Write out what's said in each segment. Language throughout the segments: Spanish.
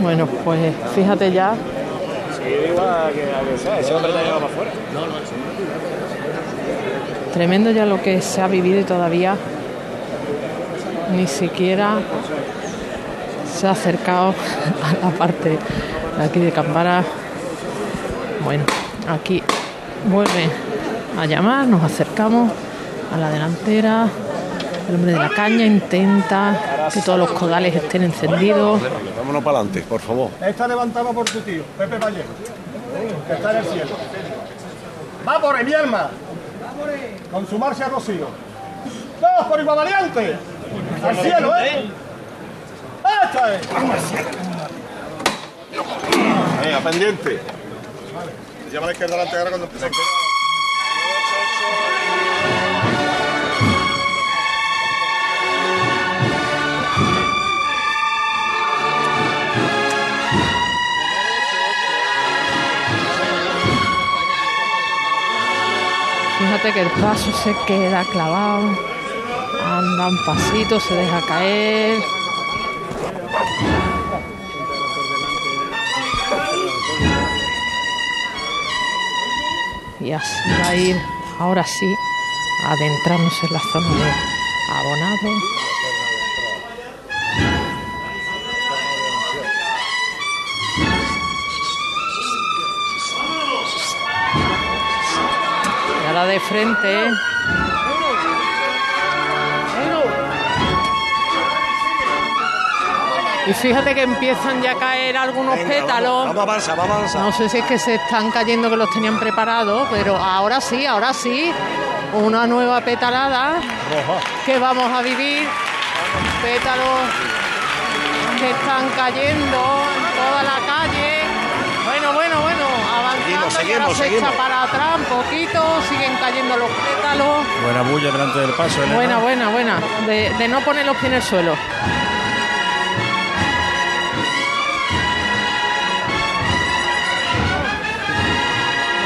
Bueno, pues fíjate ya. Tremendo ya lo que se ha vivido y todavía ni siquiera se ha acercado a la parte de aquí de Campara. Bueno, aquí vuelve a llamar, nos acercamos a la delantera. El hombre de la caña intenta que todos los codales estén encendidos. Vámonos para adelante, por favor. Está levantado por tu tío, Pepe Vallejo, que está en el cielo. ¡Va por ahí, mi alma! Con su marcha Rocío. ¡Vamos por igual valiente! ¡Al cielo, eh! ¡Esta es! Venga, pendiente. Llama a la izquierda delante ahora cuando empecemos. Fíjate que el paso se queda clavado. Anda un pasito, se deja caer. Y así va a ir, ahora sí, adentrándose en la zona de abonado. De frente. Y fíjate que empiezan ya a caer algunos pétalos. Vamos vamos. No sé si es que se están cayendo que los tenían preparados, pero ahora sí, ahora sí. Una nueva petalada que vamos a vivir. Pétalos que están cayendo en toda la calle. Seguimos, seguimos, se echa seguimos. para atrás un poquito, siguen cayendo los pétalos. Buena bulla delante del paso, Elena. Buena, buena, buena. De, de no poner los pies en el suelo.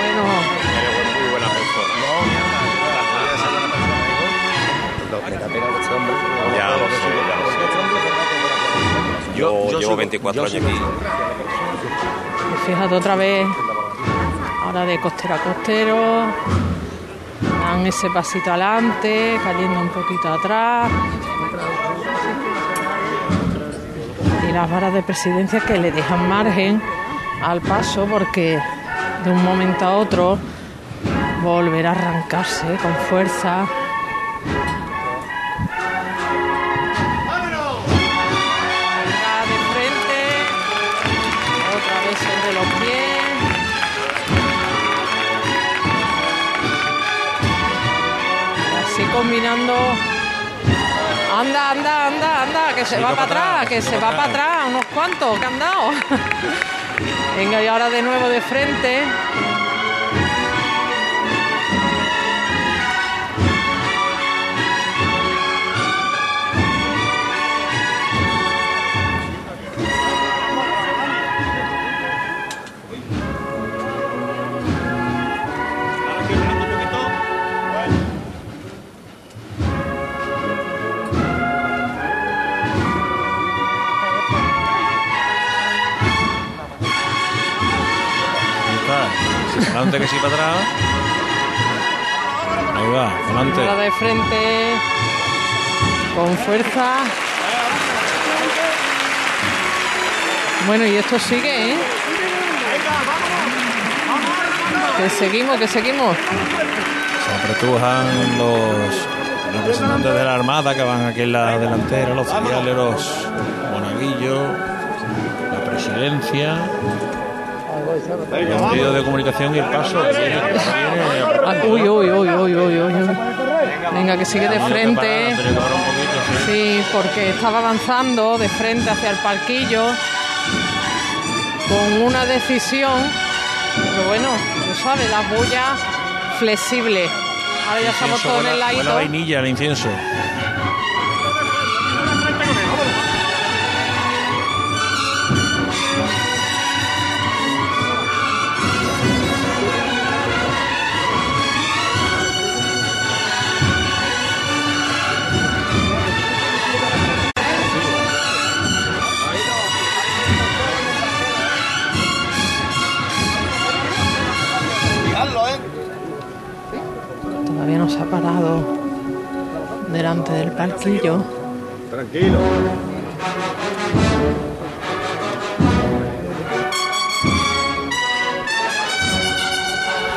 Bueno, Eres muy buena persona. Ya lo sé, ya lo sé. Yo, llevo 24 años aquí. fíjate otra vez. De costero a costero. Dan ese pasito adelante, cayendo un poquito atrás. Y las varas de presidencia que le dejan margen al paso porque de un momento a otro volverá a arrancarse con fuerza. Combinando. Anda, anda, anda, anda, que se va para atrás, que se va para atrás, unos cuantos que han dado. Venga, y ahora de nuevo de frente. Adelante que sí para atrás. Ahí va, Ahora adelante. de frente. Con fuerza. Bueno, y esto sigue, ¿eh? Que seguimos, que seguimos. Se apretujan los representantes de la Armada que van aquí en la delantera, los oficiales, los monaguillos, la presidencia, los medios de comunicación y el paso. viene- uy, uy, uy, uy, uy, uy. Venga, que sigue de frente. sí. Porque estaba avanzando de frente hacia el palquillo con una decisión, pero bueno, tú sabes, la bulla flexible. Ahora ya estamos todos en el buena ladito. vainilla, el incienso. Palquillo. Tranquilo.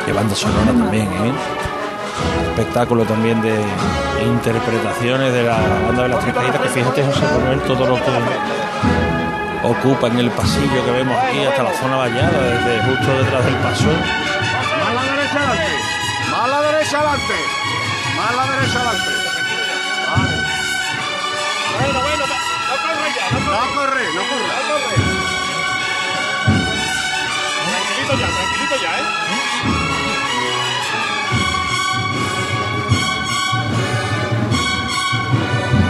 Qué banda sonora también, ¿eh? Espectáculo también de interpretaciones de la banda de las tres que fíjate José Manuel todo lo que ocupa en el pasillo que vemos aquí hasta la zona vallada, desde justo detrás del paso. Más la derecha adelante. Más la derecha adelante. Más la derecha adelante. Bueno, bueno, no corre ya, no No corre, no corre. corre. Tranquilito ya, tranquilito ya, ¿eh?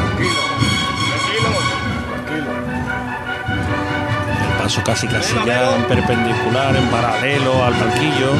Tranquilo. Tranquilo. El paso casi casi ya en perpendicular, en paralelo al palquillo.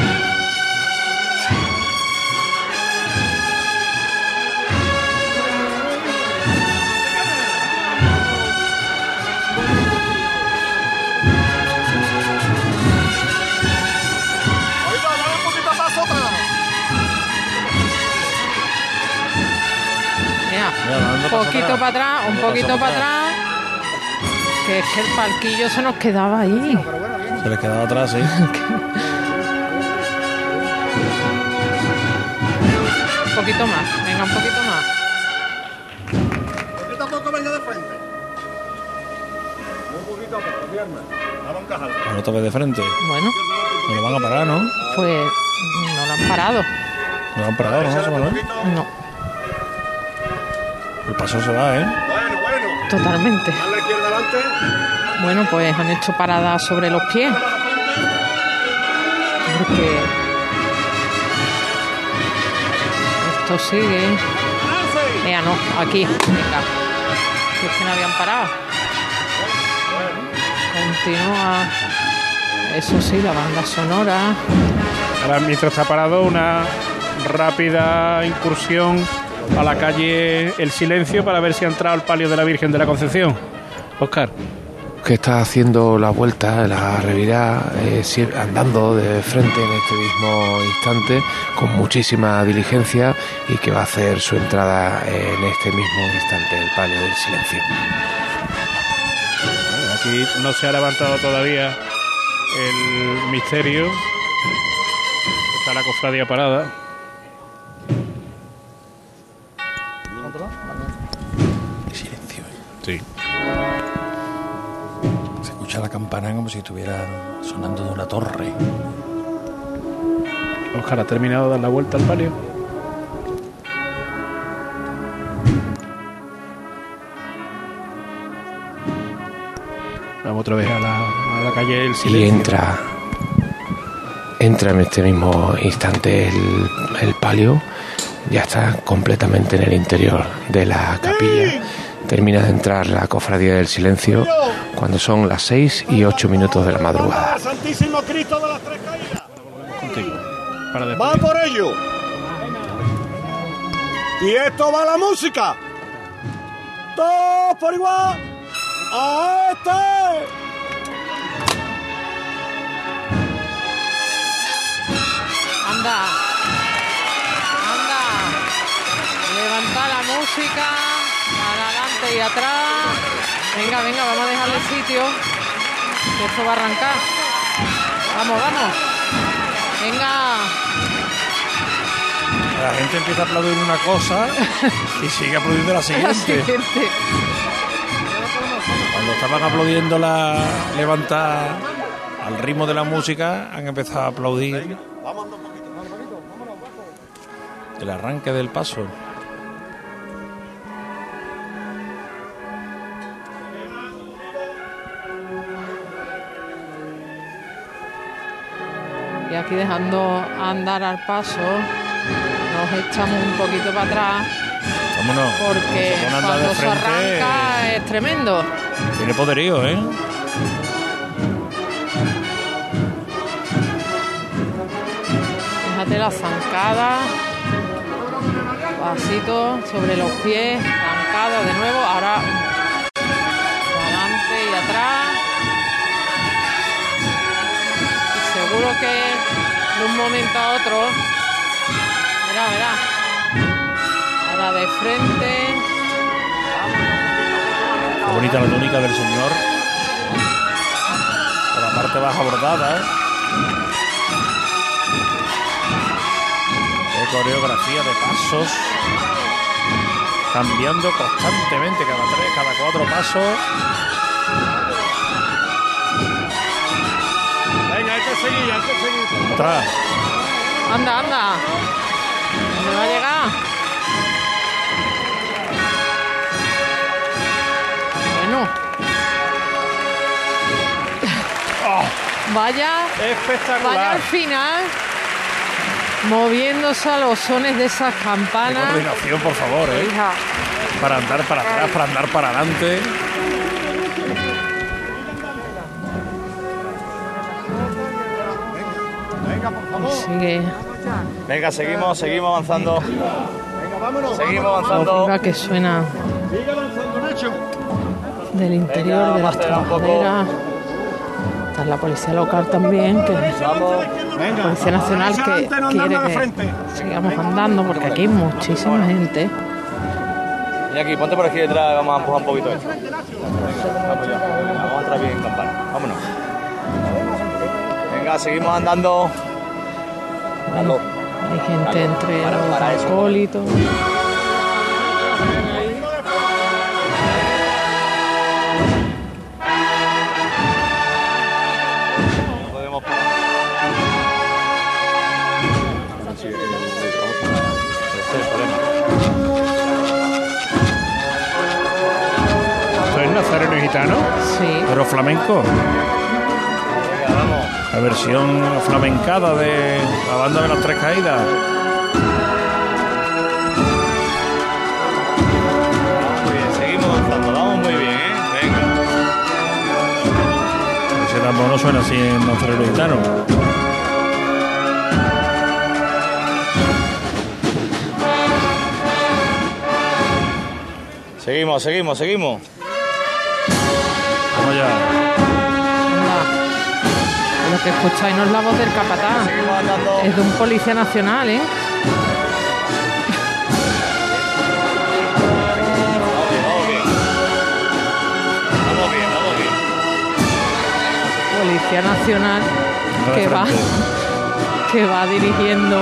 Poquito para atrás, un poquito para atrás. Que es que el palquillo se nos quedaba ahí. Se le quedaba atrás, ¿eh? Un poquito más, venga, un poquito más. Poquito a poco venga de frente. Un poquito a encajar. Ahora otra vez de frente. Bueno, No lo van a parar, ¿no? pues no lo han parado. No lo han parado, ¿no? No, paso se va, ¿eh? Bueno, bueno. totalmente. Más la izquierda adelante. Bueno, pues han hecho paradas sobre los pies. Porque esto sigue. Mira, no, aquí, venga. Que es que no habían parado. Continúa. Eso sí, la banda sonora. Ahora, mientras está parado, una rápida incursión a la calle El Silencio para ver si ha entrado el palio de la Virgen de la Concepción. Oscar. que está haciendo la vuelta, la revirá, eh, andando de frente en este mismo instante con muchísima diligencia y que va a hacer su entrada en este mismo instante, el palio del silencio. Aquí no se ha levantado todavía el misterio. Está la cofradía parada. Campana como si estuviera sonando de una torre. Oscar ha terminado de dar la vuelta al palio. Vamos otra vez a la, a la calle El Y Silencio. entra, entra en este mismo instante el, el palio, ya está completamente en el interior de la capilla. Termina de entrar la cofradía del silencio cuando son las 6 y 8 minutos de la madrugada. Santísimo Cristo de las tres caídas. contigo. Para después. Va por ello. Y esto va la música. Todos por igual. A este. Anda. Anda. Levanta la música. Adelante y atrás. Venga, venga, vamos a dejarle sitio. Que esto va a arrancar. Vamos, vamos. Venga. La gente empieza a aplaudir una cosa y sigue aplaudiendo la La siguiente. siguiente. Cuando estaban aplaudiendo la levanta al ritmo de la música, han empezado a aplaudir el arranque del paso. Y aquí dejando andar al paso, nos echamos un poquito para atrás Vámonos. porque se cuando se arranca es tremendo. Tiene poderío, ¿eh? Fíjate la zancada. Pasito sobre los pies, zancada de nuevo. Ahora que de un momento a otro. Verá, verá. Ahora de frente. Qué bonita la túnica del señor. Por la parte baja bordada, ¿eh? Coreografía de pasos. Cambiando constantemente cada tres, cada cuatro pasos. Hay que seguir. Anda, anda. ¿Dónde va a llegar? Bueno. Vaya, vaya Espectacular. al final. Moviéndose a los sones de esas Qué campanas. coordinación, por favor, ¿eh? Hija, Para andar para atrás, para andar para adelante. Favor. sigue. Venga, seguimos, seguimos avanzando. Venga, vámonos. Seguimos La avanzando. música que suena Sigue avanzando, Nacho. del interior de las trabajaderas. Está la policía local también, que Vamos. Venga. Policía Nacional que quiere que sigamos andando porque aquí hay muchísima gente. Y aquí, ponte por aquí detrás, vamos a empujar un poquito esto. Vamos ya. Venga, Vamos a entrar bien en campana. Vámonos. Venga, seguimos andando. Hay gente entre Para- los para. ¿Esto es Nazareno y Gitano? Sí, Pero flamenco. La versión flamencada de la banda de las tres caídas. Muy bien, seguimos avanzando. Vamos muy bien, ¿eh? Venga. Ese tambor no suena así en Nazareno Gitano. Seguimos, seguimos, seguimos. Lo que escucháis no es la voz del capataz, es de un policía nacional, ¿eh? Vamos bien, vamos bien. Vamos bien, vamos bien. Policía nacional que va, que va dirigiendo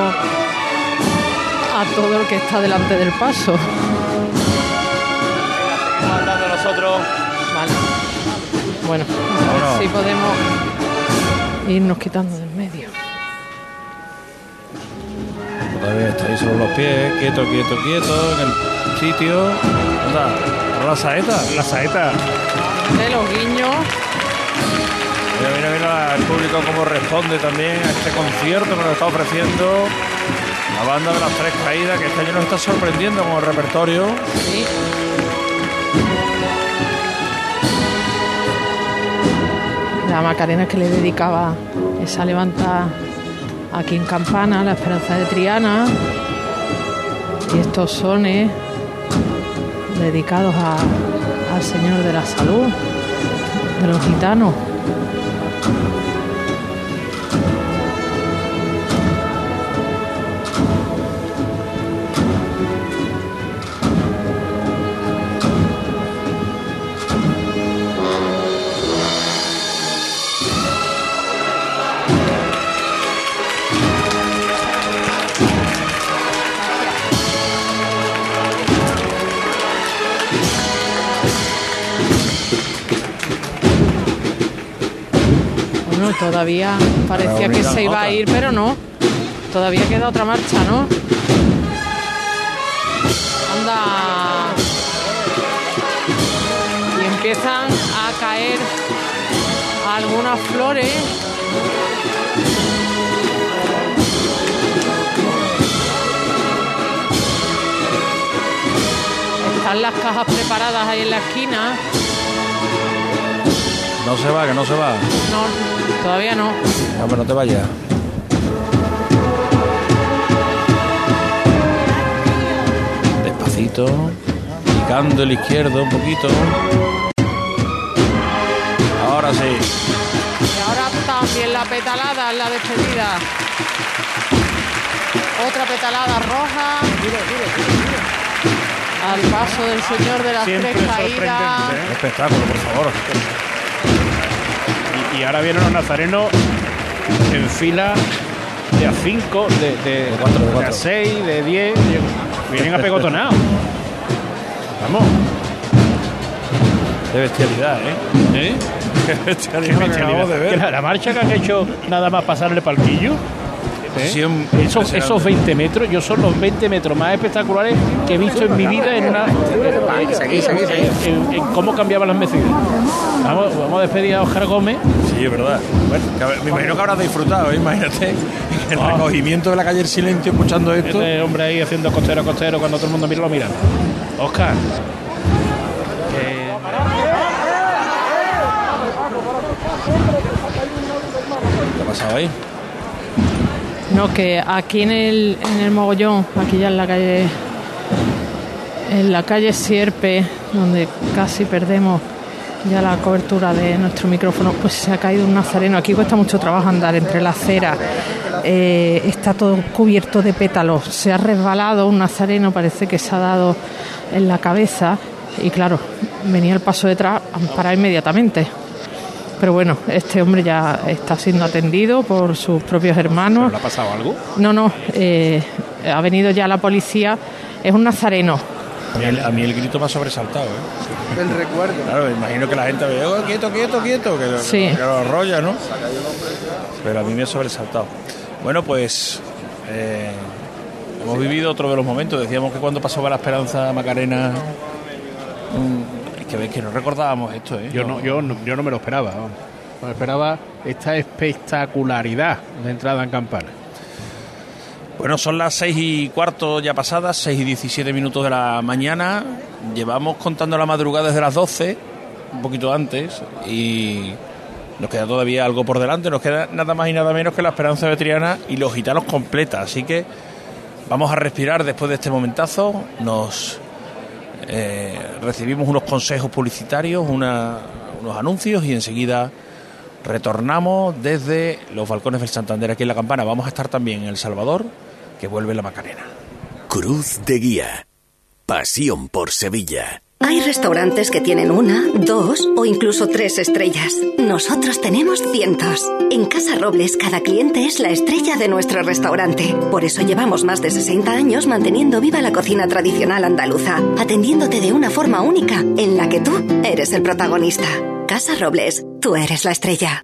a todo el que está delante del paso. Nosotros. Vale. Bueno, Vámonos. si podemos irnos quitando del medio. Todavía está ahí sobre los pies, quieto, quieto, quieto, en el sitio. Anda, la saeta. La saeta. De los guiños. Mira, mira, mira el público cómo responde también a este concierto que nos está ofreciendo la banda de las tres caídas, que este año nos está sorprendiendo con el repertorio. Sí. La Macarena que le dedicaba esa levanta aquí en Campana, la Esperanza de Triana. Y estos sones dedicados al Señor de la Salud, de los gitanos. Todavía parecía que se iba a ir, pero no. Todavía queda otra marcha, ¿no? Anda. Y empiezan a caer algunas flores. Están las cajas preparadas ahí en la esquina. No se va, que no se va. No, todavía no. No, pero no te vayas. Despacito, picando el izquierdo un poquito. Ahora sí. Y ahora también la petalada en la despedida. Otra petalada roja. al paso del señor de las Siempre tres caídas. ¿eh? Espectáculo, por favor. Y, ahora vienen los nazarenos en fila de a 5, de, de, cuatro, de de a cuatro. 6, de 10. Vienen apegotonados. Vamos. Qué bestialidad, ¿eh? ¿eh? Qué bestialidad, de Que ver. La, la marcha que han hecho nada más pasarle palquillo. ¿eh? Sí, Esos, esos 20 metros, yo son los 20 metros más espectaculares que he visto en mi vida en una. En, en cómo cambiaban las medidas. Vamos, vamos a despedir a Oscar Gómez. Sí, es verdad. Bueno, que me imagino que habrás disfrutado, ¿eh? imagínate el Ah. recogimiento de la calle El Silencio escuchando esto. Este hombre ahí haciendo costero a costero cuando todo el mundo mira lo mira. Oscar. ¿Qué ha pasado ahí? No, que aquí en el, en el mogollón, aquí ya en la calle, en la calle Sierpe, donde casi perdemos ya la cobertura de nuestro micrófono, pues se ha caído un nazareno. Aquí cuesta mucho trabajo andar entre la acera. Eh, está todo cubierto de pétalos. Se ha resbalado un nazareno, parece que se ha dado en la cabeza. Y claro, venía el paso detrás, han parado inmediatamente. Pero bueno, este hombre ya está siendo atendido por sus propios hermanos. ¿Le ha pasado algo? No, no, eh, ha venido ya la policía. Es un nazareno. A mí, el, a mí el grito me ha sobresaltado, ¿eh? El recuerdo. Claro, me imagino que la gente ve, oh, quieto, quieto, quieto, que, Sí. que lo arrolla, ¿no? Pero a mí me ha sobresaltado. Bueno, pues eh, hemos vivido otro de los momentos. Decíamos que cuando pasaba la esperanza Macarena. mm, es que ves que no recordábamos esto, ¿eh? Yo no, yo no, yo no me lo esperaba. No me esperaba esta espectacularidad de entrada en campana. Bueno, son las seis y cuarto ya pasadas, 6 y 17 minutos de la mañana. Llevamos contando la madrugada desde las 12, un poquito antes, y nos queda todavía algo por delante. Nos queda nada más y nada menos que la Esperanza de Triana y los gitanos completa. Así que vamos a respirar después de este momentazo. Nos eh, recibimos unos consejos publicitarios, una- unos anuncios y enseguida retornamos desde los balcones del Santander aquí en la campana. Vamos a estar también en El Salvador, que vuelve la Macarena. Cruz de Guía. Pasión por Sevilla. Hay restaurantes que tienen una, dos o incluso tres estrellas. Nosotros tenemos cientos. En Casa Robles cada cliente es la estrella de nuestro restaurante. Por eso llevamos más de 60 años manteniendo viva la cocina tradicional andaluza, atendiéndote de una forma única en la que tú eres el protagonista. Casa Robles, tú eres la estrella.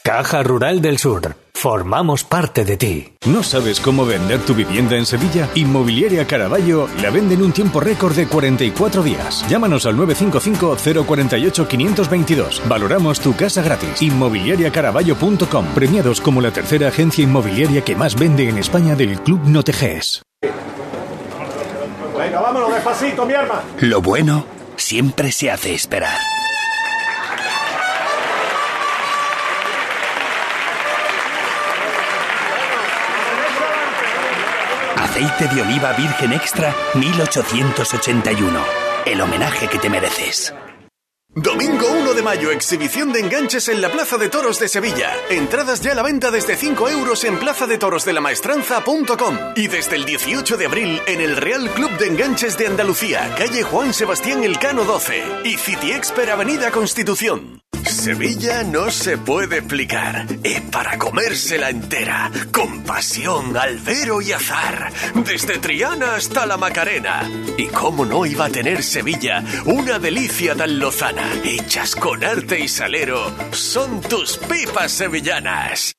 Caja Rural del Sur. Formamos parte de ti. ¿No sabes cómo vender tu vivienda en Sevilla? Inmobiliaria Caraballo la vende en un tiempo récord de 44 días. Llámanos al 955-048-522. Valoramos tu casa gratis. Inmobiliariacaraballo.com. Premiados como la tercera agencia inmobiliaria que más vende en España del Club Noteges. Venga, vámonos despacito, mi arma. Lo bueno siempre se hace esperar. Aceite de oliva virgen extra 1881. El homenaje que te mereces. Domingo 1 de mayo, exhibición de enganches en la Plaza de Toros de Sevilla. Entradas ya a la venta desde 5 euros en plazadetorosdelamaestranza.com y desde el 18 de abril en el Real Club de Enganches de Andalucía, calle Juan Sebastián Elcano 12 y City Expert Avenida Constitución. Sevilla no se puede explicar. Es para comérsela entera. Con pasión, albero y azar. Desde Triana hasta la Macarena. Y cómo no iba a tener Sevilla una delicia tan lozana. Hechas con arte y salero. Son tus pipas sevillanas.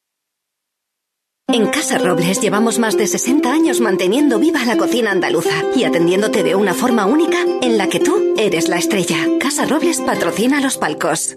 En Casa Robles llevamos más de 60 años manteniendo viva la cocina andaluza y atendiéndote de una forma única en la que tú eres la estrella. Casa Robles patrocina los palcos.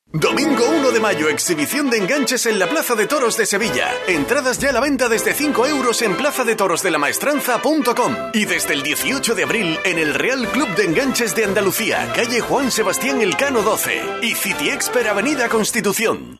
Domingo 1 de mayo, exhibición de enganches en la Plaza de Toros de Sevilla. Entradas ya a la venta desde 5 euros en plaza de toros de la maestranza.com. Y desde el 18 de abril en el Real Club de Enganches de Andalucía, calle Juan Sebastián Elcano 12 y City Expert Avenida Constitución.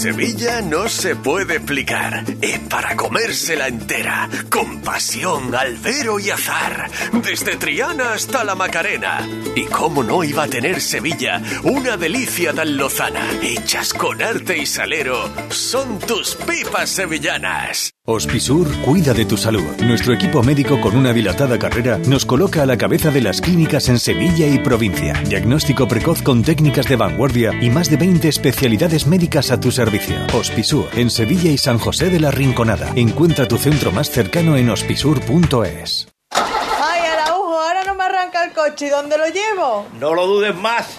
Sevilla no se puede explicar. Es para comérsela entera. Con pasión, albero y azar. Desde Triana hasta la Macarena. Y cómo no iba a tener Sevilla una delicia tan lozana. Hechas con arte y salero. Son tus pipas sevillanas. Hospisur cuida de tu salud. Nuestro equipo médico con una dilatada carrera nos coloca a la cabeza de las clínicas en Sevilla y provincia. Diagnóstico precoz con técnicas de vanguardia y más de 20 especialidades médicas a tu servicio. Hospisur en Sevilla y San José de la Rinconada. Encuentra tu centro más cercano en hospisur.es. Ay, Araujo, ahora no me arranca el coche. ¿Y dónde lo llevo? No lo dudes más.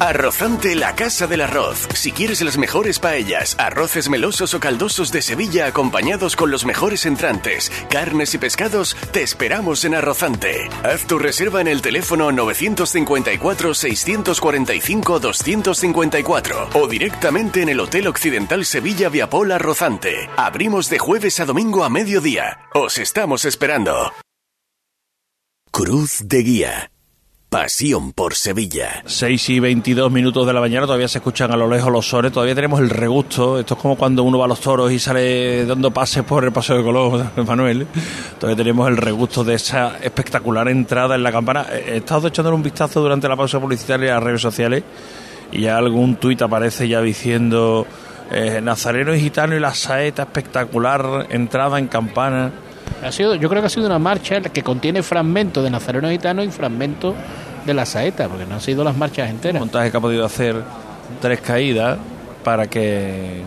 Arrozante la Casa del Arroz. Si quieres las mejores paellas, arroces melosos o caldosos de Sevilla acompañados con los mejores entrantes, carnes y pescados, te esperamos en Arrozante. Haz tu reserva en el teléfono 954-645-254 o directamente en el Hotel Occidental Sevilla Viapol Arrozante. Abrimos de jueves a domingo a mediodía. Os estamos esperando. Cruz de Guía. Pasión por Sevilla. 6 y 22 minutos de la mañana, todavía se escuchan a lo lejos los sones, todavía tenemos el regusto. Esto es como cuando uno va a los toros y sale dando pases por el Paseo de Colón, Manuel. Todavía tenemos el regusto de esa espectacular entrada en la campana. He estado echándole un vistazo durante la pausa publicitaria a las redes sociales y ya algún tuit aparece ya diciendo eh, Nazareno y Gitano y la saeta espectacular, entrada en campana. Ha sido, yo creo que ha sido una marcha que contiene fragmentos de Nazareno Gitano y fragmentos de la saeta, porque no han sido las marchas enteras. Un montaje que ha podido hacer tres caídas para que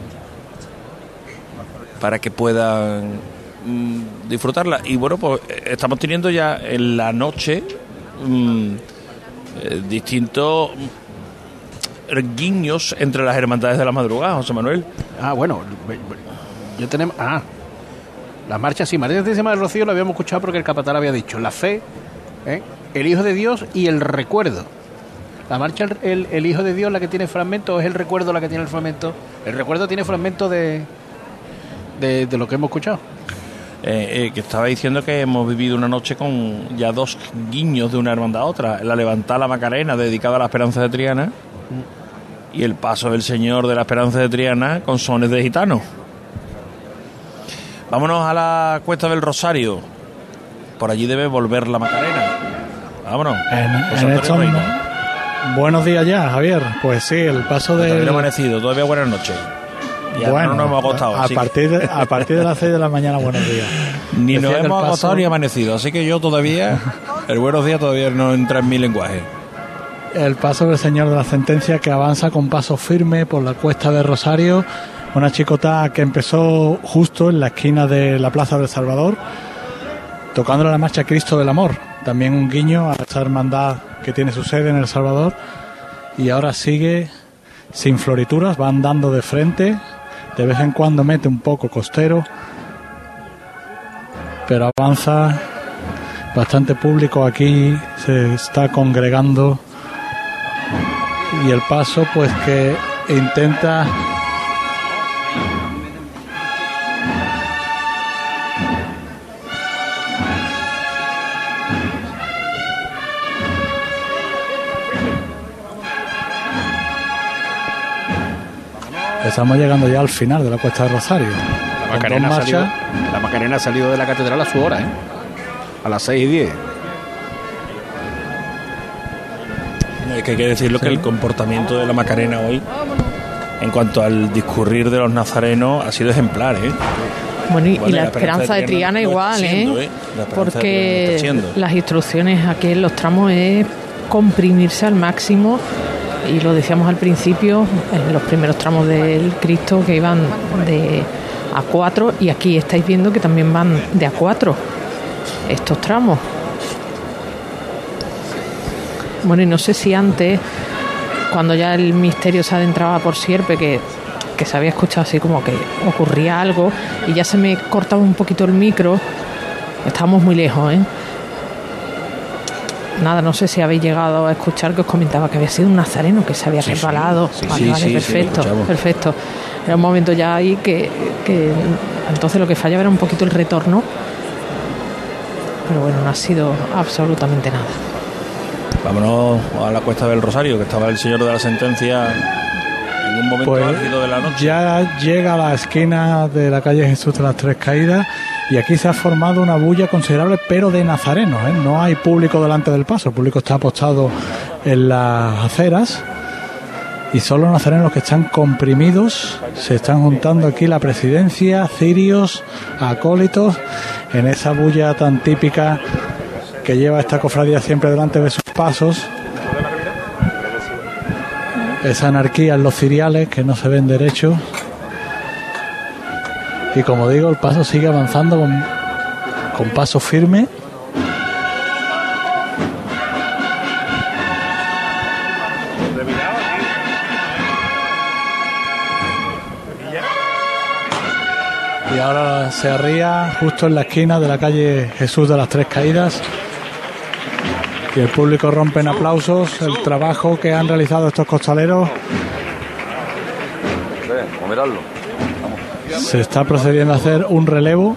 para que puedan mm, disfrutarla. Y bueno, pues estamos teniendo ya en la noche mm, eh, distintos guiños entre las hermandades de la madrugada, José Manuel. Ah, bueno, yo tenemos. Ah, la marcha, sí, María Santísima del Rocío lo habíamos escuchado porque el capatán había dicho la fe, ¿eh? el Hijo de Dios y el recuerdo. La marcha, el, el, Hijo de Dios, la que tiene fragmento, es el recuerdo la que tiene el fragmento. El recuerdo tiene fragmento de, de, de lo que hemos escuchado. Eh, eh, que estaba diciendo que hemos vivido una noche con ya dos guiños de una hermandad a otra. La levantada la Macarena, dedicada a la Esperanza de Triana, y el paso del Señor de la Esperanza de Triana con sones de gitano. Vámonos a la Cuesta del Rosario. Por allí debe volver la Macarena. Vámonos. En, en estos, buenos días ya, Javier. Pues sí, el paso de. Todavía amanecido, todavía buenas noches. Ya bueno, no nos hemos acostado. A, partir de, a partir de las 6 de la mañana, buenos días. Ni nos hemos paso... acostado ni amanecido. Así que yo todavía, el buenos días todavía no entra en mi lenguaje. El paso del Señor de la Sentencia que avanza con paso firme por la cuesta de Rosario. Una chicota que empezó justo en la esquina de la Plaza del Salvador, tocándole la marcha Cristo del Amor. También un guiño a esta hermandad que tiene su sede en El Salvador. Y ahora sigue sin florituras, va andando de frente, de vez en cuando mete un poco costero. pero avanza. Bastante público aquí se está congregando y el paso pues que intenta Estamos llegando ya al final de la cuesta de Rosario. La Macarena, ha salido, la Macarena ha salido de la catedral a su hora, ¿eh? A las 6 y 10. No, es que hay que decirlo que el comportamiento de la Macarena hoy, en cuanto al discurrir de los nazarenos, ha sido ejemplar, ¿eh? Bueno, y, la esperanza de Triana igual, siendo, ¿eh? ¿eh? La Porque las instrucciones aquí en los tramos es comprimirse al máximo y lo decíamos al principio en los primeros tramos del Cristo que iban de A4 y aquí estáis viendo que también van de A4 estos tramos. Bueno, y no sé si antes, cuando ya el misterio se adentraba por Sierpe, que, que se había escuchado así como que ocurría algo y ya se me cortaba un poquito el micro, estábamos muy lejos, ¿eh? Nada, no sé si habéis llegado a escuchar que os comentaba que había sido un nazareno que se había Sí, resbalado. Sí, vale, sí, vale, sí, sí, lo perfecto, perfecto. Era un momento ya ahí que, que entonces lo que fallaba era un poquito el retorno. Pero bueno, no ha sido absolutamente nada. Vámonos a la cuesta del Rosario, que estaba el señor de la sentencia en un momento Pues álgido de la noche. ya llega a la esquina de la calle Jesús de las Tres Caídas y aquí se ha formado una bulla considerable, pero de nazarenos. ¿eh? No hay público delante del paso, el público está apostado en las aceras y son los nazarenos que están comprimidos. Se están juntando aquí la presidencia, cirios, acólitos, en esa bulla tan típica que lleva esta cofradía siempre delante de sus pasos esa anarquía en los ciriales que no se ven derechos. Y como digo, el paso sigue avanzando con, con paso firme. Y ahora se arría justo en la esquina de la calle Jesús de las Tres Caídas. Y el público rompe en aplausos el trabajo que han realizado estos costaleros. Mirarlo. Se está procediendo a hacer un relevo.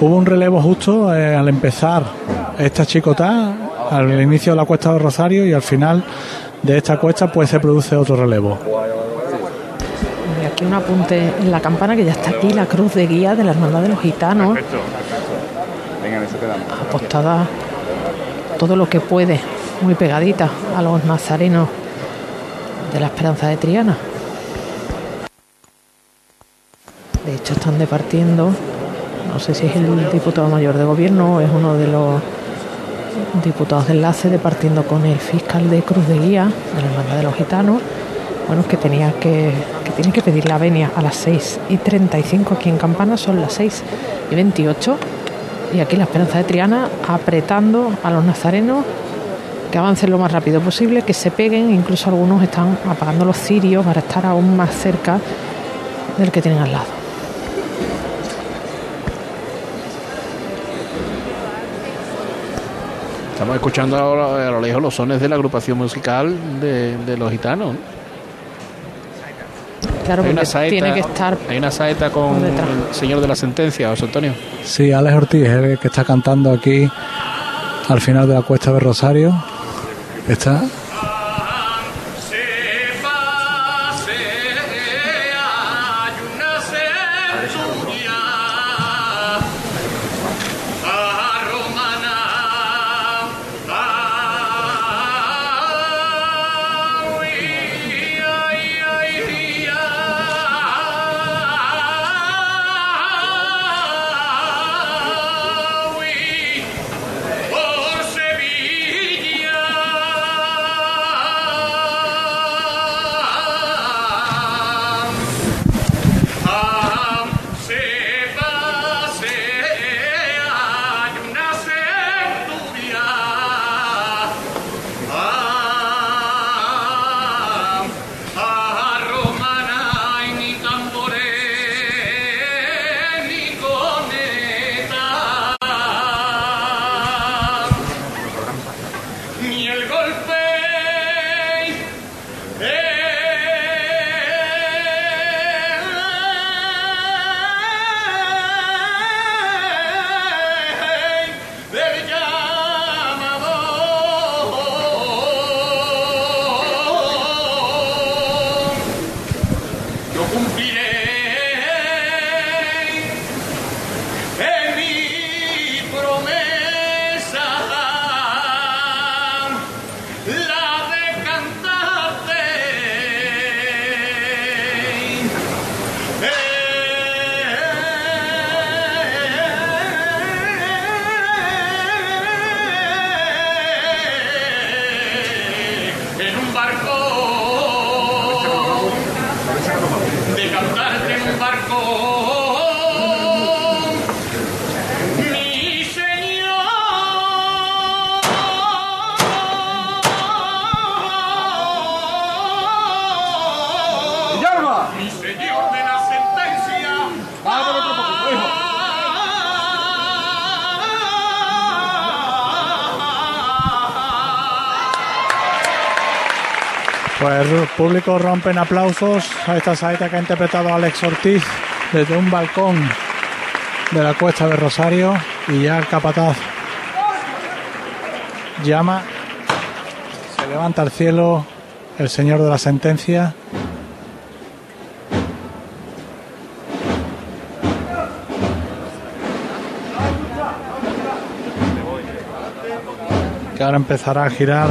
Hubo un relevo justo eh, al empezar esta chicotá, al inicio de la cuesta de Rosario y al final de esta cuesta pues se produce otro relevo. Y aquí un apunte en la campana que ya está aquí la cruz de guía de la Hermandad de los Gitanos. Apostada todo lo que puede, muy pegadita a los nazarenos de la Esperanza de Triana. De hecho, están departiendo, no sé si es el diputado mayor de gobierno o es uno de los diputados de enlace departiendo con el fiscal de Cruz de Guía de la Hermandad de los Gitanos. Bueno, que tenía que, que tiene que pedir la venia a las 6 y 35 aquí en Campana, son las 6 y 28. Y aquí la Esperanza de Triana apretando a los nazarenos que avancen lo más rápido posible, que se peguen, incluso algunos están apagando los cirios para estar aún más cerca del que tienen al lado. Estamos escuchando ahora a lo lejos los sones de la agrupación musical de, de los gitanos. Claro, hay una saeta, tiene que estar hay una saeta con detrás. el señor de la sentencia, José Antonio. Sí, Alex Ortiz es el que está cantando aquí al final de la cuesta de Rosario. Está público rompe en aplausos a esta saeta que ha interpretado Alex Ortiz desde un balcón de la cuesta de Rosario y ya el capataz llama, se levanta al cielo el señor de la sentencia. Que ahora empezará a girar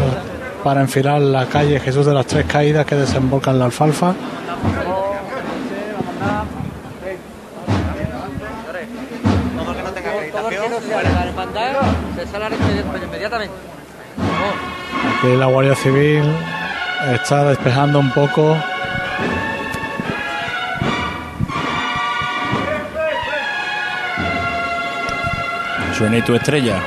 para enfilar la calle Jesús de las Tres Caídas que desemboca en la alfalfa. Aquí la Guardia Civil está despejando un poco. Suena y tu estrella.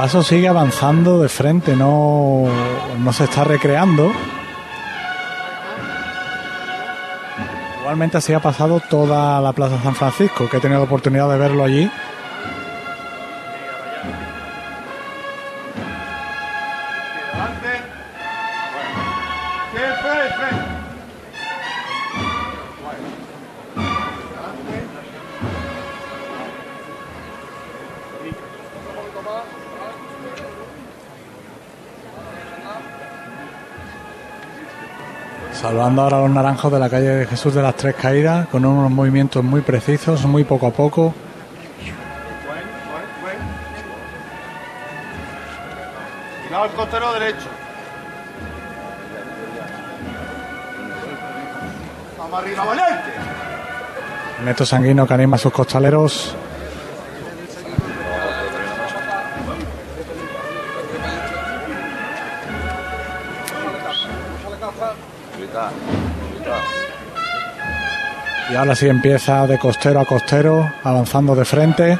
Paso sigue avanzando de frente, no, no se está recreando. Igualmente así ha pasado toda la Plaza San Francisco, que he tenido la oportunidad de verlo allí. Naranjos de la calle de Jesús de las Tres Caídas, con unos movimientos muy precisos, muy poco a poco. Cuidado el costero derecho. Vamos arriba, valiente. Neto Sanguino que anima a sus costaleros. Ahora sí empieza de costero a costero, avanzando de frente,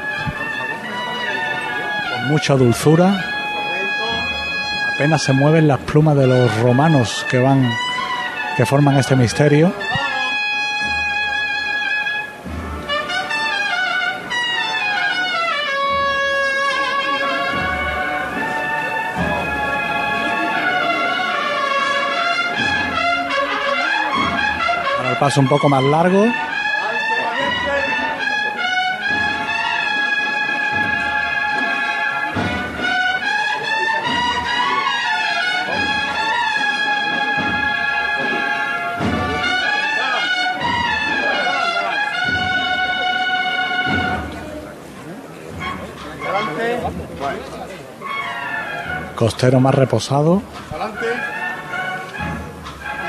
con mucha dulzura. Apenas se mueven las plumas de los romanos que van, que forman este misterio. Paso un poco más largo. Costero más reposado. Adelante.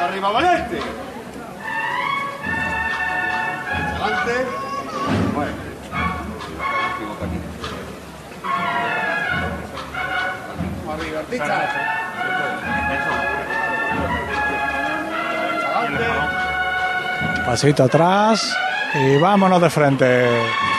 Arriba, valiente. Adelante. Bueno. Arriba, artista. Pasito atrás y vámonos de frente.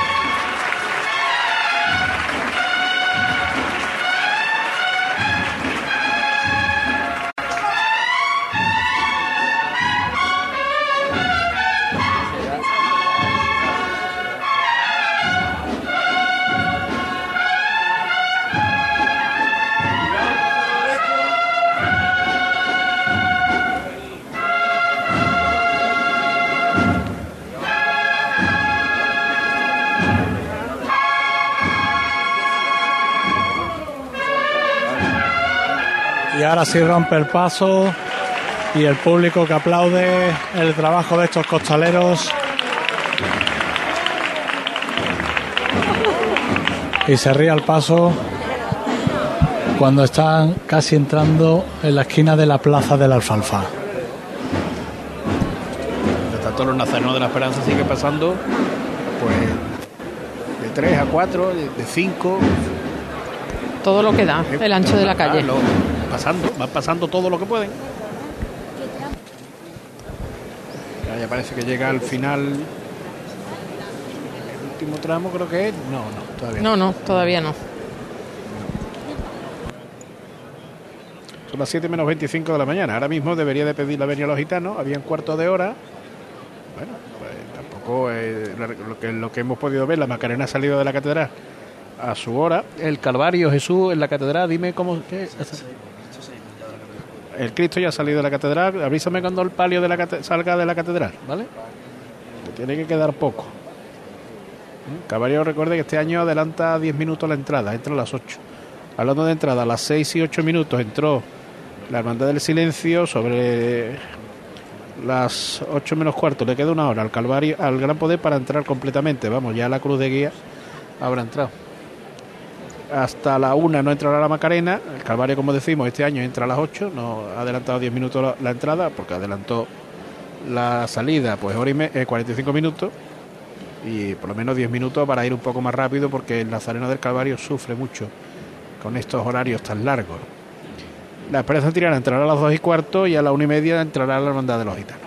Sí rompe el paso y el público que aplaude el trabajo de estos costaleros. Y se ríe al paso cuando están casi entrando en la esquina de la plaza de la alfalfa. Mientras tanto, los nazarenos de la esperanza sigue pasando, pues, de 3 a 4, de 5. Todo lo que da, el ancho de la calle. Pasando, van pasando todo lo que pueden. Ya, parece que llega al final. El último tramo creo que es. No, no, todavía No, no, todavía no. Son las 7 menos 25 de la mañana. Ahora mismo debería de pedir la venia a los gitanos. Había un cuarto de hora. Bueno, pues tampoco eh, lo, que, lo que hemos podido ver, la Macarena ha salido de la catedral a su hora. El Calvario Jesús en la catedral, dime cómo... qué es? El Cristo ya ha salido de la catedral. Avísame cuando el palio de la salga de la catedral, ¿vale? Tiene que quedar poco. Calvario recuerde que este año adelanta 10 minutos la entrada, entra a las 8. Hablando de entrada, a las 6 y 8 minutos entró la Hermandad del Silencio sobre las 8 menos cuarto. Le queda una hora al Calvario, al Gran Poder para entrar completamente. Vamos, ya la cruz de guía habrá entrado. Hasta la una no entrará la Macarena. El Calvario, como decimos, este año entra a las 8. No ha adelantado 10 minutos la, entrada porque adelantó la salida, pues hora y me- eh, 45 minutos. Y por lo menos 10 minutos para ir un poco más rápido porque el Nazareno del Calvario sufre mucho con estos horarios tan largos. La Esperanza Tirana entrará a las 2 y cuarto y a la 1 y media entrará la Hermandad de los Gitanos.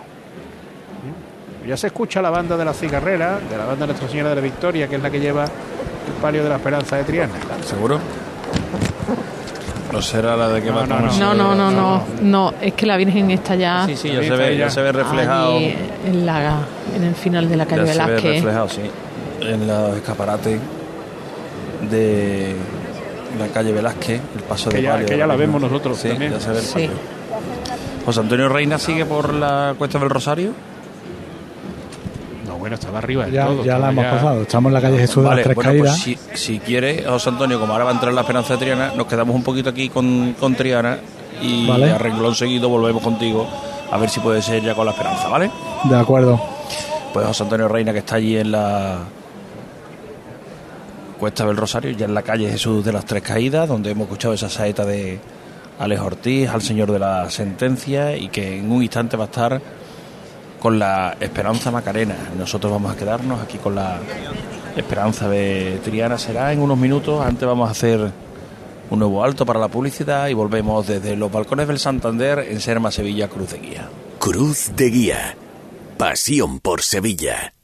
Ya se escucha la banda de la cigarrera, de la banda Nuestra Señora de la Victoria, que es la que lleva el palio de la Esperanza de Triana. ¿Seguro? No será la de que No, va no, no. No, no, no, no, no, es que la Virgen está ya. Sí, sí, ya se ve, ya se ve reflejado. en, la, en el final de la calle Ya se ve Velázquez. reflejado, sí. En los escaparates de la calle Velázquez, el paso Que de ya- palio. que ya la vemos nosotros Sí, también. ya se ve el Sí. palio. José Antonio Reina sigue por la Cuesta del Rosario. No, bueno, estaba arriba. Ya, todo, ya la hemos ya- pasado. Estamos en la calle Jesús de Vale, las Tres bueno, Caídas. pues si, si quiere, José Antonio, como ahora va a entrar la Esperanza de Triana, nos quedamos un poquito aquí con, con Triana y Vale. a renglón seguido volvemos contigo a ver si puede ser ya con la Esperanza, ¿vale? De acuerdo. Pues José Antonio Reina, que está allí en la Cuesta del Rosario, ya en la calle Jesús de las Tres Caídas, donde hemos escuchado esa saeta de Alex Ortiz, al señor de la sentencia, y que en un instante va a estar con la Esperanza Macarena. Nosotros vamos a quedarnos aquí con la Esperanza de Triana. Será en unos minutos. Antes vamos a hacer un nuevo alto para la publicidad y volvemos desde los balcones del Santander en Serma, Sevilla, Cruz de Guía. Cruz de Guía. Pasión por Sevilla.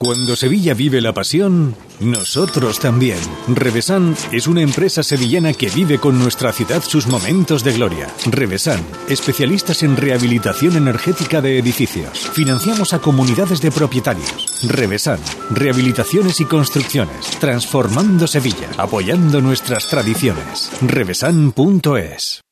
Cuando Sevilla vive la pasión, nosotros también. Revesan es una empresa sevillana que vive con nuestra ciudad sus momentos de gloria. Revesan, especialistas en rehabilitación energética de edificios. Financiamos a comunidades de propietarios. Revesan, rehabilitaciones y construcciones, transformando Sevilla, apoyando nuestras tradiciones. Revesan.es.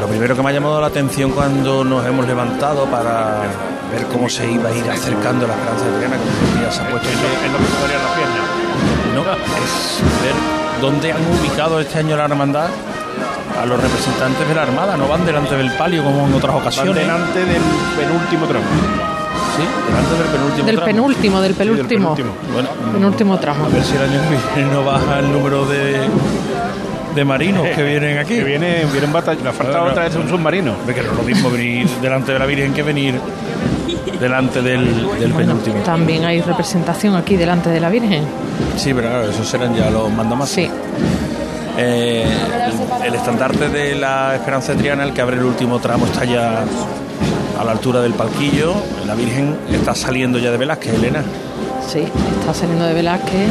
Lo primero que me ha llamado la atención cuando nos hemos levantado para ver cómo se iba a ir acercando la Esperanza como ya se ha puesto en lo que se la pierna. No, es ver dónde han ubicado este año la hermandad a los representantes de la Armada. No van delante del palio como en otras ocasiones. Van delante del penúltimo tramo. Sí, delante del penúltimo Del tramo. penúltimo, del Sí, del penúltimo. Bueno, Penúltimo tramo. a ver si el año que viene no baja el número de, de marinos que vienen aquí. Que viene, viene un batallón. Le falta Bueno, otra vez un submarino. Ve que no es lo mismo venir delante de la Virgen que venir delante del, del penúltimo. También hay representación aquí delante de la Virgen. Sí, pero claro, esos serán ya los mandamás. Sí. Eh, el, el estandarte de la Esperanza de Triana, el que abre el último tramo, está ya a la altura del palquillo. La Virgen está saliendo ya de Velázquez, Elena. Sí, está saliendo de Velázquez,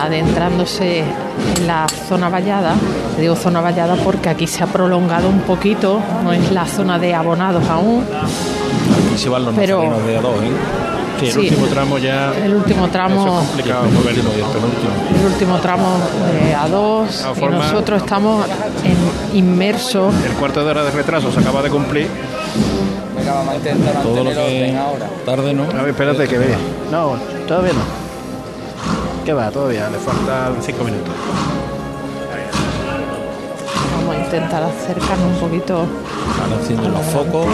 adentrándose en la zona vallada. Digo zona vallada porque aquí se ha prolongado un poquito, no es la zona de abonados aún. Aquí se van los Pero- nazarenos de a dos, ¿eh? Sí, el Sí. último tramo ya. El último tramo, es complicado. El penúltimo y el penúltimo. el último tramo de A2 De todas y nosotros estamos en inmersos. El cuarto de hora de retraso se acaba de cumplir. Todo lo que tarde, ¿no? A ver, espérate que vea. No, todavía no. ¿Qué va? Todavía le faltan cinco minutos. Vamos a intentar acercarnos un poquito Están haciendo los focos.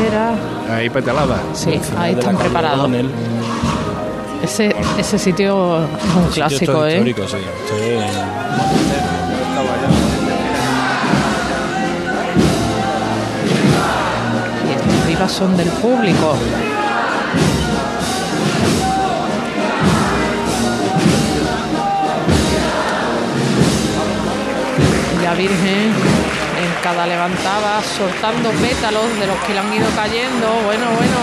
Ahí petalada. Sí, ahí están preparados. Ese, ese sitio es un clásico, Sitio ¿eh? histórico, sí. Sí. Y son del público. Virgen en cada levantada soltando pétalos de los que le han ido cayendo. Bueno, bueno,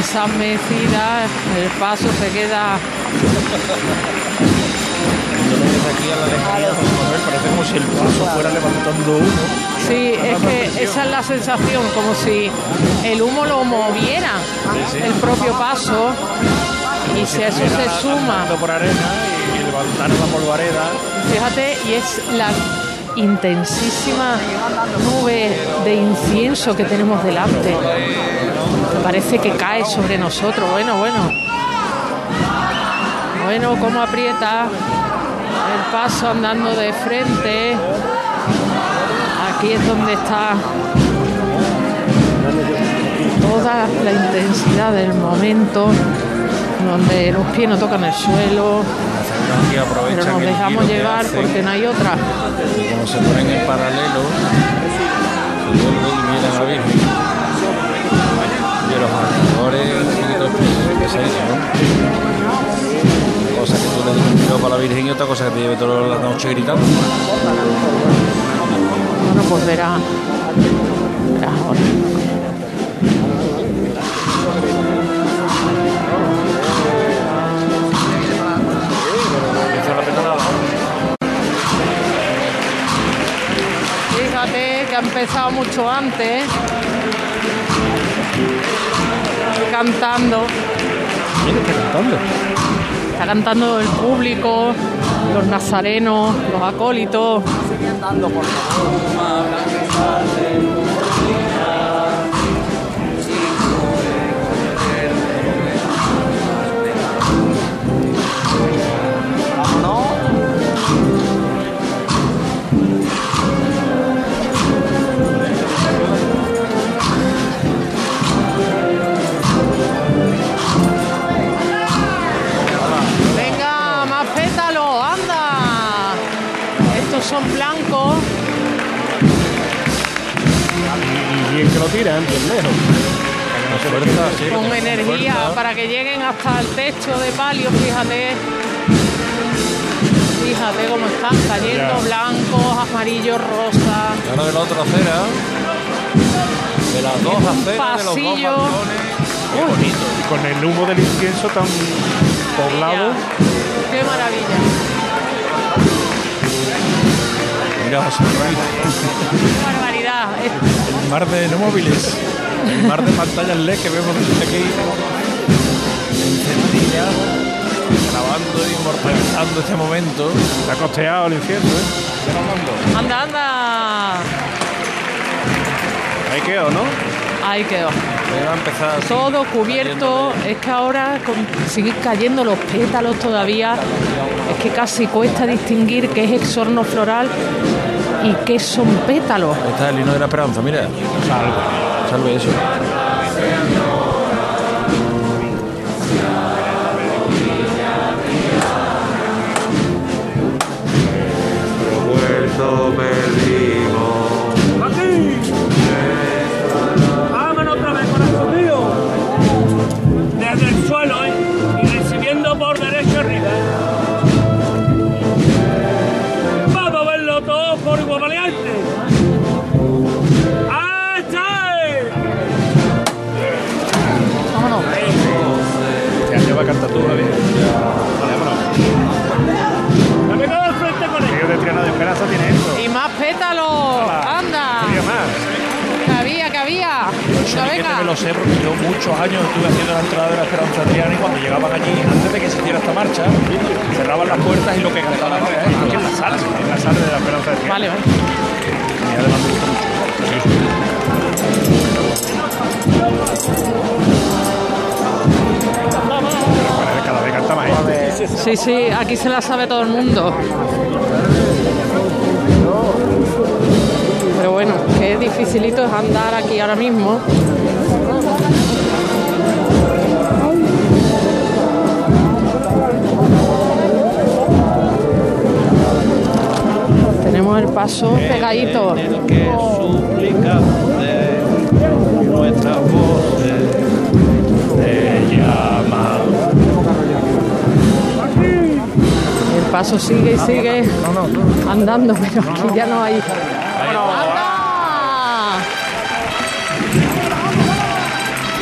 esas mecidas, el paso se queda parece como si el paso fuera levantando uno. Sí, es que esa es la sensación, como si el humo lo moviera el propio paso y si eso se suma, por arena la polvareda. fíjate, y es la intensísima nube de incienso que tenemos delante. Parece que cae sobre nosotros. Bueno, bueno. Bueno, cómo aprieta el paso andando de frente. Aquí es donde está toda la intensidad del momento, donde los pies no tocan el suelo, Aquí aprovechan pero nos el dejamos giro que llevar hacen, porque no hay otra. como se ponen en paralelo, se vuelven y miran a la Virgen. Y los alrededores, un poquito ¿qué es eso, no? Una cosa que tú le des un piropo a la Virgen y otra cosa que te lleve toda la noche gritando. Bueno, pues verá. Empezado mucho antes. Cantando. ¿Quién está cantando? Está cantando el público, los nazarenos, los acólitos. Lo tiran, bien lejos. con energía para que lleguen hasta el techo de palio, fíjate. Fíjate cómo están cayendo Ya. blancos, amarillos, rosas. Ahora de la otra acera. De las dos aceras, de los dos. Qué bonito. Y con el humo del incienso tan poblado. Qué maravilla. Mira, José. Qué barbaridad. El mar de no móviles. El mar de pantallas LED que vemos desde aquí. Encendida. Grabando y inmortalizando este momento. Está costeado el incienso, ¿eh? Anda, anda. Ahí quedó, ¿no? Ahí quedó. Va a empezar así, Todo cubierto. Es que ahora con- siguen cayendo los pétalos todavía. Es que casi cuesta distinguir qué es exorno floral y qué son pétalos. Está el hino de la esperanza, mira. Salve. Salve eso. Aquí se la sabe todo el mundo. Pero bueno, qué dificilito es andar aquí ahora mismo. Tenemos el paso pegadito. Paso sigue y sigue andando, pero aquí ya no hay. ¡Anda!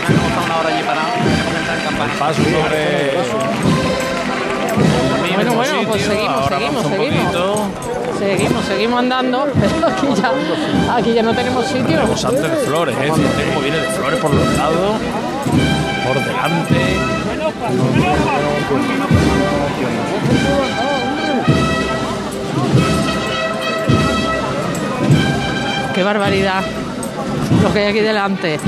Tenemos. Paso sobre Bueno, bueno, pues seguimos, seguimos, seguimos. Seguimos, seguimos andando, pero aquí ya, aquí ya no tenemos sitio. Rebosante de flores, ¿eh? Fíjate cómo viene de flores por los lados, por delante. Qué barbaridad lo que hay aquí delante.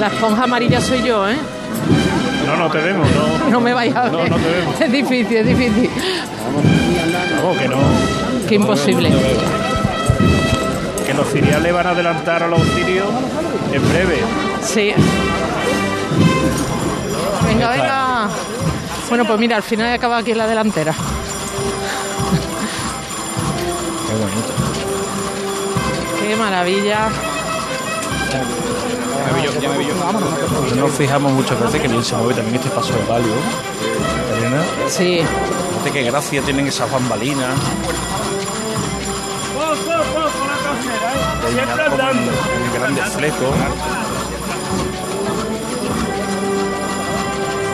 La esponja amarilla soy yo, ¿eh? No, no te vemos, no. No me vayas a No, ver. no te vemos. Es difícil, es difícil. Vamos, que no. Qué imposible. Que los ciriales van a adelantar a los cirios en breve. Sí. Venga, venga. Bueno, pues mira, al final he acabado aquí en la delantera. Bonito. Qué maravilla. No nos fijamos muchas veces que bien se mueve también este paso de palio. Elena. Sí. Fíjate qué gracia tienen esas bambalinas. ¡Poco, poco la trasera, eh! Siempre andando. flecos.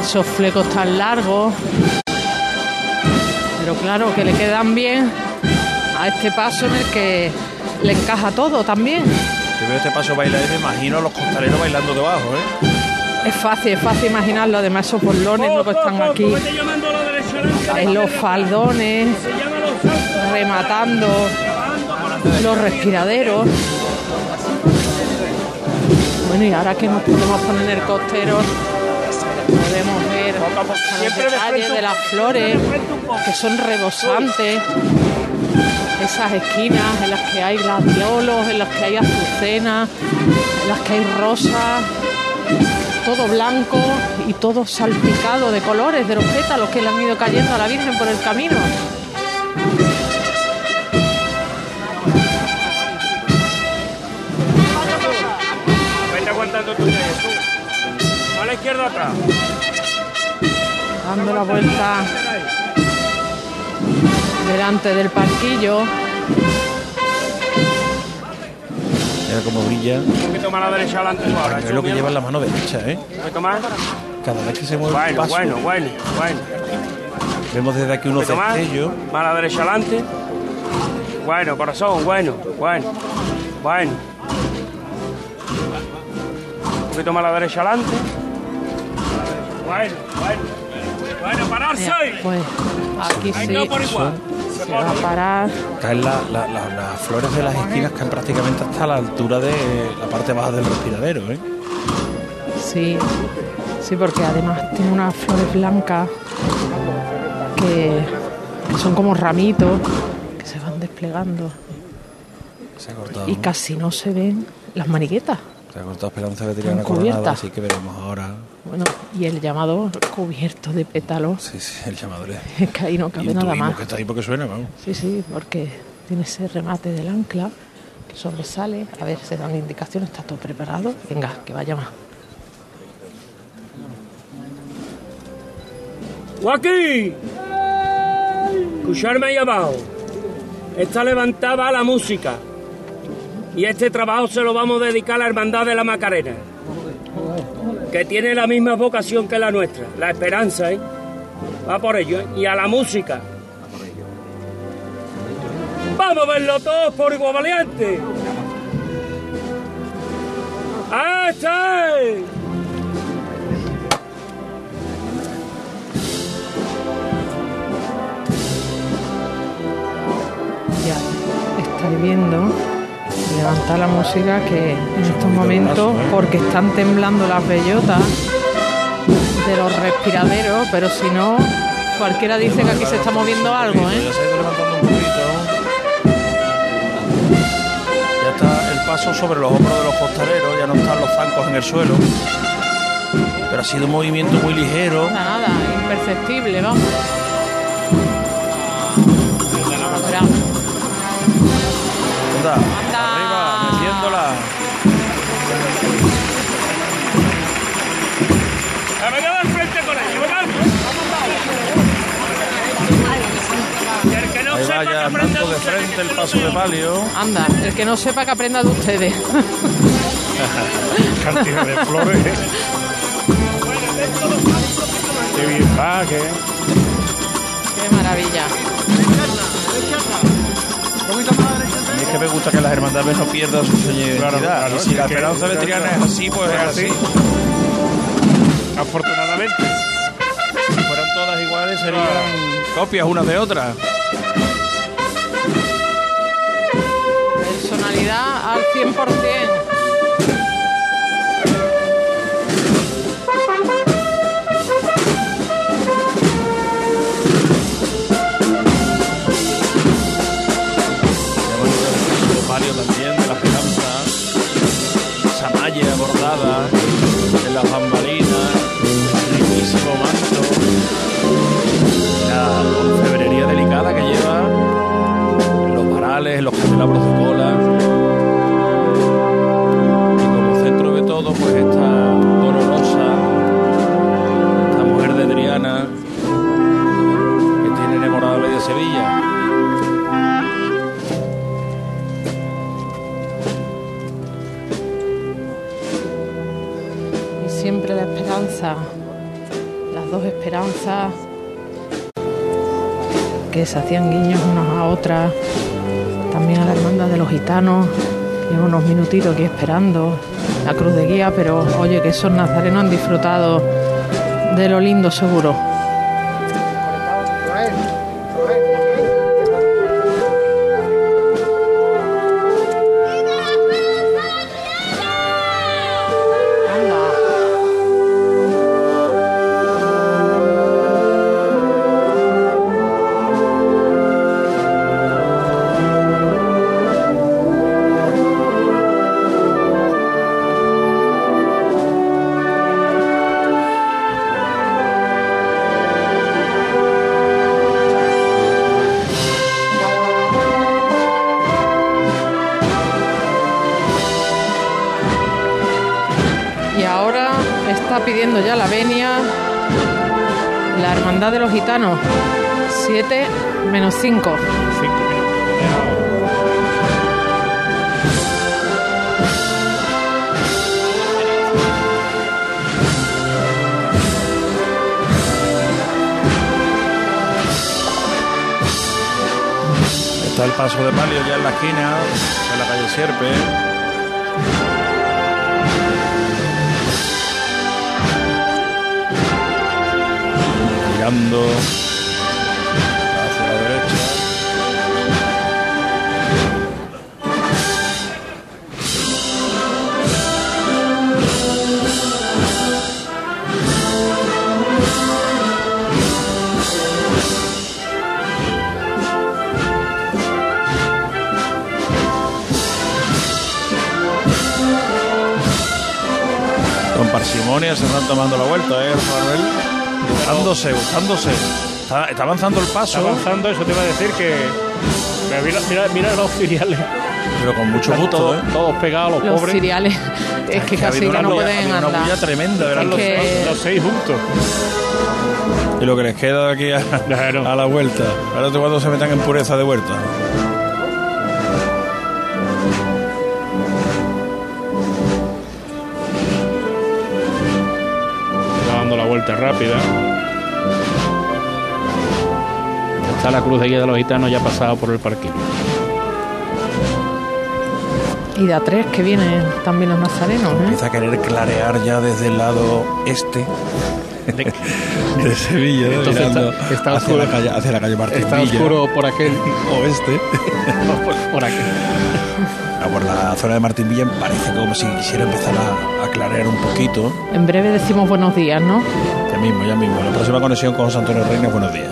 Esos flecos tan largos. Pero claro, que le quedan bien a este paso en el que le encaja todo también. Yo veo este paso bailar y me imagino a los costaleros bailando debajo, ¿eh? Es fácil, es fácil imaginarlo. Además, esos borlones ¿no? que están aquí en los faldones, rematando los respiraderos. Bueno, y ahora que nos podemos poner en el costero, podemos ver los detalles de las flores que son rebosantes. Esas esquinas en las que hay gladiolos, en las que hay azucenas, en las que hay rosas, todo blanco y todo salpicado de colores, de los pétalos que le han ido cayendo a la Virgen por el camino. Vete aguantando tú, tú. A la izquierda atrás. dando la vuelta delante del parquillo. Mira cómo brilla. Un poquito más a la derecha adelante ahora. Es lo que lleva en la mano derecha, ¿eh? Un poquito más. Cada vez que se mueve un Bueno, paso, bueno, bueno, bueno. vemos desde aquí unos destellos. La derecha adelante. Bueno, corazón, bueno, bueno, bueno. Un poquito más a la derecha adelante. Bueno, bueno. Bueno, pararse. Pues aquí Ahí sí no por igual. se va a parar. Caen la- la- la- las flores de las esquinas caen prácticamente hasta la altura de la parte baja del respiradero, ¿eh? Sí, sí, porque además tiene unas flores blancas que, que son como ramitos que se van desplegando Se ha cortado. y casi no se ven las mariquetas. Se ha cortado Esperanza Veterana Están cubiertas. coronada, así que veremos ahora. Bueno, y el llamador cubierto de pétalos, Sí, sí, el llamador es. que ahí no cabe nada más. que está ahí porque suena, vamos. Sí, sí, porque tiene ese remate del ancla que sobresale. A ver, se dan indicaciones, está todo preparado. Venga, que vaya más. Joaquín, escucharme ahí abajo. Esta levantada la música. Y este trabajo se lo vamos a dedicar a la Hermandad de la Macarena. Que tiene la misma vocación que la nuestra, la esperanza, ¿eh? Va por ello, ¿eh? Y a la música. Vamos a verlo todos por igual valiente. ¡Ah, está! Ya estáis viendo levantar la música que en estos momentos, porque están temblando las bellotas de los respiraderos, pero si no, cualquiera dice que aquí se está moviendo algo, ¿eh? Ya está el paso sobre los hombros de los costaleros, ya no están los zancos en el suelo. Pero ha sido un movimiento muy ligero. Nada, nada, imperceptible, vamos. Espera, El que no Ahí sepa va que ya aprenda andando de frente el paso de palio. Anda, el que no sepa que aprenda de ustedes. Cantidad de flores. Qué bien va, que. Qué maravilla. Que me gusta que las hermandades no pierdan su seña de Claro, identidad. claro, y si la esperanza veterana es así, pues es así. Afortunadamente. Si fueran todas iguales serían copias unas de otras. Personalidad al 100%. Esa malla bordada en las bambalinas. Riquísimo manto. La orfebrería delicada que lleva. Los varales, los candelabros de cola. Y como centro de todo, pues esta dolorosa. Esta mujer de Triana. Que tiene enamorada media Sevilla. Esperanzas que se hacían guiños unas a otras, también a la hermandad de los gitanos, llevo unos minutitos aquí esperando la cruz de guía, pero oye que esos nazarenos han disfrutado de lo lindo seguro. Cinco. Está el paso de palio ya en la esquina, en la calle Sierpe. Mirando parsimonia se están tomando la vuelta, ¿eh, Manuel? Buscándose, buscándose. Está, está avanzando el paso. Está avanzando, eso te iba a decir que. Mira, mira, mira, mira los filiales. Pero con mucho Están gusto, todos, ¿eh? todos pegados, los, Los pobres. cereales es que ha casi habido que una no bulla- pueden ha habido una andar. bulla tremenda, ¿verdad? Los que- seis- Los seis juntos. Y lo que les queda de aquí a, a la vuelta. Ahora cuando se metan en pureza de vuelta. Rápida. Está la cruz de guía de los gitanos ya pasado por el parquillo. Y de a tres que vienen también los nazarenos, ¿eh? Empieza a querer clarear ya desde el lado este de Sevilla, ¿no? Entonces mirando está- está hacia, oscuro. la calle, hacia la calle Martín Está Villa, oscuro por aquel. oeste. por, por aquí. Ah, por la zona de Martín Villa parece como si quisiera empezar a, a clarear un poquito. En breve decimos buenos días, ¿no? Ya mismo, ya mismo. La próxima conexión con José Antonio Reina, buenos días.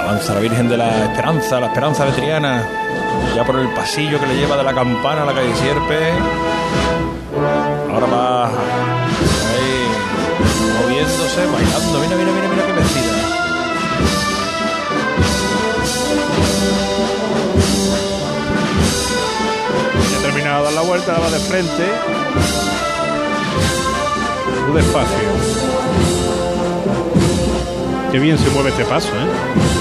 Avanza la Virgen de la Esperanza, la Esperanza de Triana, ya por el pasillo que le lleva de la campana a la calle Sierpe. Ahora va ahí moviéndose, bailando. Mira, mira, mira, mira qué vestida. Ya terminado de dar la vuelta, la va de frente. Despacio. Qué bien se mueve este paso, ¿eh?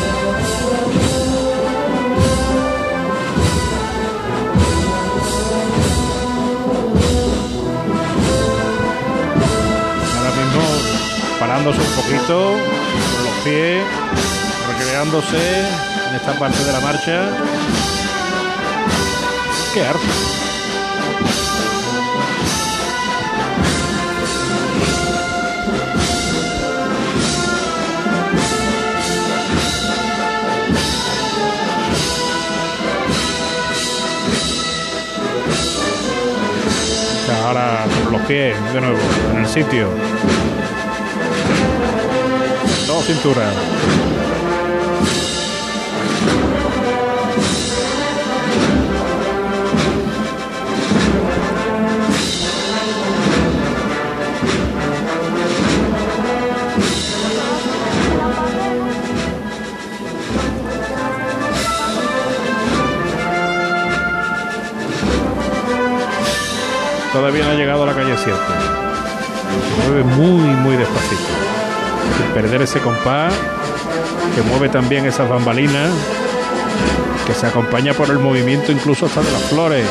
Parándose un poquito con los pies, recreándose en esta parte de la marcha. Qué arte. Los pies de nuevo en el sitio. Dos cinturas. Ha llegado a la calle 7. Se mueve muy, muy despacito. Perder ese compás, que mueve también esas bambalinas, que se acompaña por el movimiento incluso hasta de las flores.